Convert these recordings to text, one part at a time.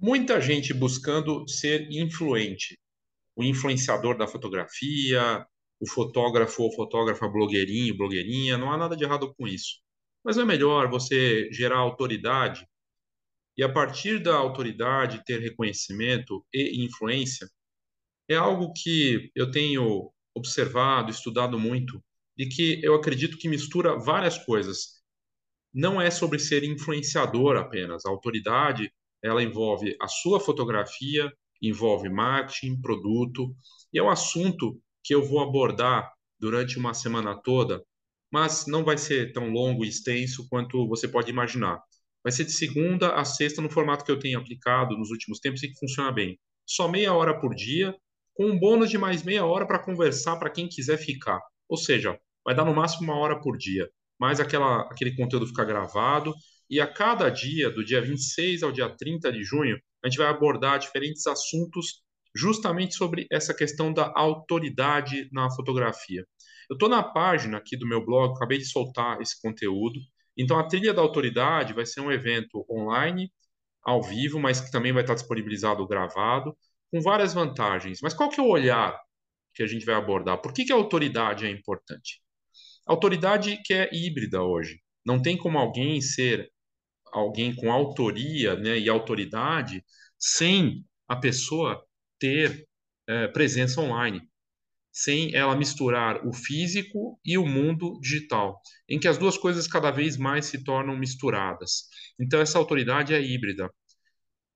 Muita gente buscando ser influente, o influenciador da fotografia, o fotógrafo ou fotógrafa blogueirinho, blogueirinha, não há nada de errado com isso. Mas é melhor você gerar autoridade e, a partir da autoridade, ter reconhecimento e influência? É algo que eu tenho observado, estudado muito, e que eu acredito que mistura várias coisas. Não é sobre ser influenciador apenas. A autoridade, ela envolve a sua fotografia, envolve marketing, produto, e é um assunto que eu vou abordar durante uma semana toda, mas não vai ser tão longo e extenso quanto você pode imaginar. Vai ser de segunda a sexta no formato que eu tenho aplicado nos últimos tempos e que funciona bem. Só meia hora por dia, com um bônus de mais meia hora para conversar para quem quiser ficar. Ou seja, vai dar no máximo uma hora por dia, mas aquela, aquele conteúdo fica gravado e a cada dia, do dia 26 ao dia 30 de junho, a gente vai abordar diferentes assuntos justamente sobre essa questão da autoridade na fotografia. Eu estou na página aqui do meu blog, acabei de soltar esse conteúdo. Então, a trilha da autoridade vai ser um evento online, ao vivo, mas que também vai estar disponibilizado gravado, com várias vantagens. Mas qual que é o olhar que a gente vai abordar? Por que, que a autoridade é importante? A autoridade que é híbrida hoje. Não tem como alguém ser alguém com autoria né, e autoridade sem a pessoa ter é, presença online, sem ela misturar o físico e o mundo digital, em que as duas coisas cada vez mais se tornam misturadas. Então, essa autoridade é híbrida.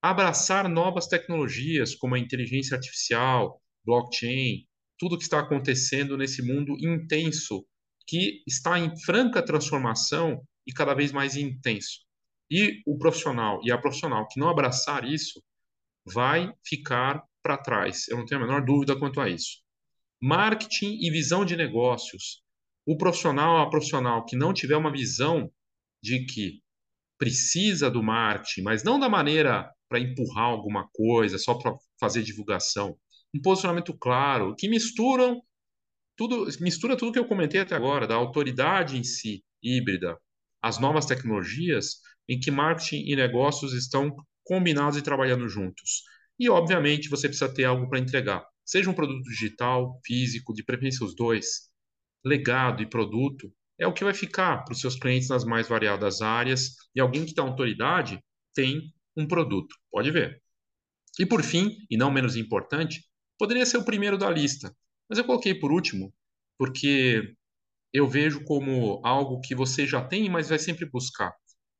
Abraçar novas tecnologias, como a inteligência artificial, blockchain, tudo que está acontecendo nesse mundo intenso, que está em franca transformação e cada vez mais intenso. E o profissional e a profissional que não abraçar isso vai ficar para trás. Eu não tenho a menor dúvida quanto a isso. Marketing e visão de negócios. O profissional, a profissional que não tiver uma visão de que precisa do marketing, mas não da maneira para empurrar alguma coisa, só para fazer divulgação. Um posicionamento claro, que misturam tudo, mistura tudo que eu comentei até agora, da autoridade em si, híbrida, as novas tecnologias, em que marketing e negócios estão combinados e trabalhando juntos. E, obviamente, você precisa ter algo para entregar. Seja um produto digital, físico, de preferência os dois, legado e produto, é o que vai ficar para os seus clientes nas mais variadas áreas. E alguém que tem autoridade tem um produto. Pode ver. E, por fim, e não menos importante, poderia ser o primeiro da lista. Mas eu coloquei por último, porque eu vejo como algo que você já tem, mas vai sempre buscar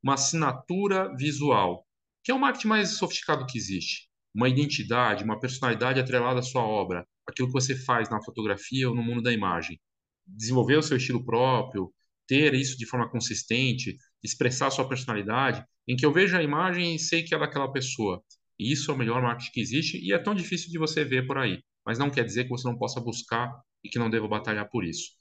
uma assinatura visual, que é o marketing mais sofisticado que existe. Uma identidade, uma personalidade atrelada à sua obra, aquilo que você faz na fotografia ou no mundo da imagem. Desenvolver o seu estilo próprio, ter isso de forma consistente, expressar a sua personalidade, em que eu vejo a imagem e sei que é daquela pessoa. E isso é o melhor marketing que existe e é tão difícil de você ver por aí. Mas não quer dizer que você não possa buscar e que não deva batalhar por isso.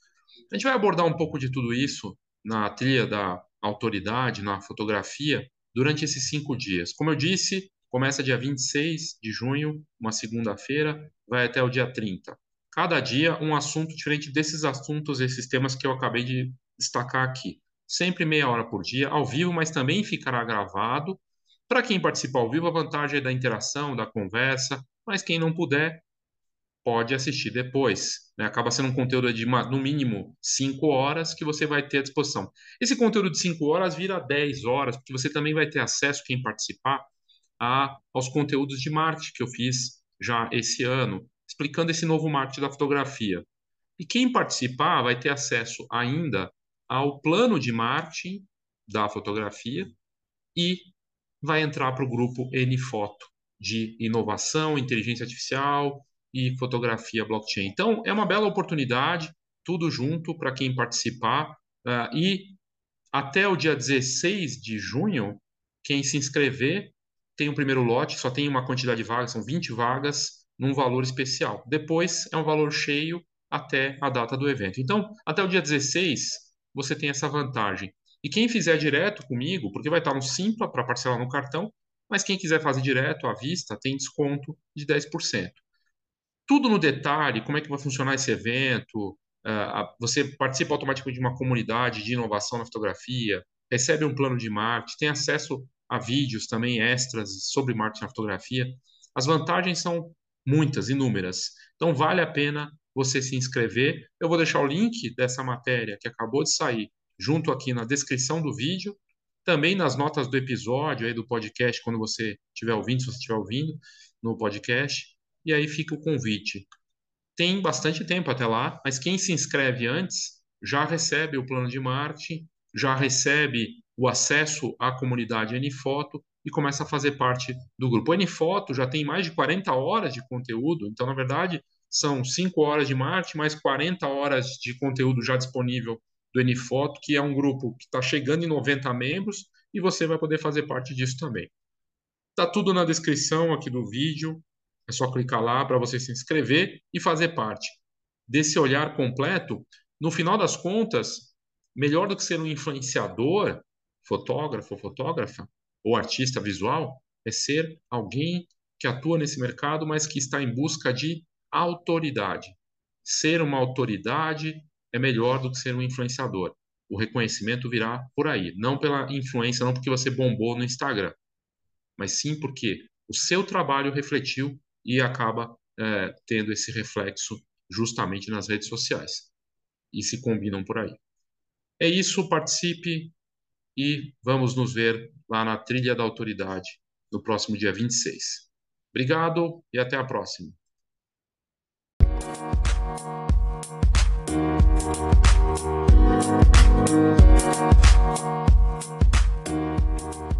A gente vai abordar um pouco de tudo isso na trilha da autoridade na fotografia durante esses cinco dias. Como eu disse, começa dia 26 de junho, uma segunda-feira, vai até o dia 30. Cada dia um assunto diferente desses assuntos, esses temas que eu acabei de destacar aqui. Sempre meia hora por dia, ao vivo, mas também ficará gravado. Para quem participa ao vivo, a vantagem é da interação, da conversa, mas quem não puder, pode assistir depois. Né? Acaba sendo um conteúdo de, uma, no mínimo, 5 horas que você vai ter à disposição. Esse conteúdo de 5 horas vira 10 horas, porque você também vai ter acesso, quem participar, a, aos conteúdos de marketing que eu fiz já esse ano, explicando esse novo marketing da fotografia. E quem participar vai ter acesso ainda ao plano de marketing da fotografia e vai entrar para o grupo N-Foto de inovação, inteligência artificial, e fotografia blockchain. Então, é uma bela oportunidade, tudo junto para quem participar. Uh, e até o dia 16 de junho, quem se inscrever tem o primeiro lote, só tem uma quantidade de vagas, são 20 vagas, num valor especial. Depois é um valor cheio até a data do evento. Então, até o dia 16, você tem essa vantagem. E quem fizer direto comigo, porque vai estar no Simpla para parcelar no cartão, mas quem quiser fazer direto à vista, tem desconto de 10% tudo no detalhe, como é que vai funcionar esse evento, uh, você participa automaticamente de uma comunidade de inovação na fotografia, recebe um plano de marketing, tem acesso há vídeos também extras sobre marketing na fotografia. As vantagens são muitas, inúmeras. Então vale a pena você se inscrever. Eu vou deixar o link dessa matéria que acabou de sair junto aqui na descrição do vídeo, também nas notas do episódio aí do podcast quando você estiver ouvindo, se você estiver ouvindo no podcast. E aí fica o convite. Tem bastante tempo até lá, mas quem se inscreve antes já recebe o plano de marketing, já recebe o acesso à comunidade Nfoto e começa a fazer parte do grupo. O Nfoto já tem mais de 40 horas de conteúdo, então, na verdade, são 5 horas de marketing, mais 40 horas de conteúdo já disponível do Nfoto, que é um grupo que está chegando em 90 membros e você vai poder fazer parte disso também. Está tudo na descrição aqui do vídeo, é só clicar lá para você se inscrever e fazer parte desse olhar completo. No final das contas, melhor do que ser um influenciador, fotógrafo fotógrafa, ou artista visual, é ser alguém que atua nesse mercado, mas que está em busca de autoridade. Ser uma autoridade é melhor do que ser um influenciador. O reconhecimento virá por aí, não pela influência, não porque você bombou no Instagram, mas sim porque o seu trabalho refletiu e acaba é, tendo esse reflexo justamente nas redes sociais e se combinam por aí. É isso, participe e vamos nos ver lá na Trilha da Autoridade no próximo dia 26. Obrigado e até a próxima. Thank you.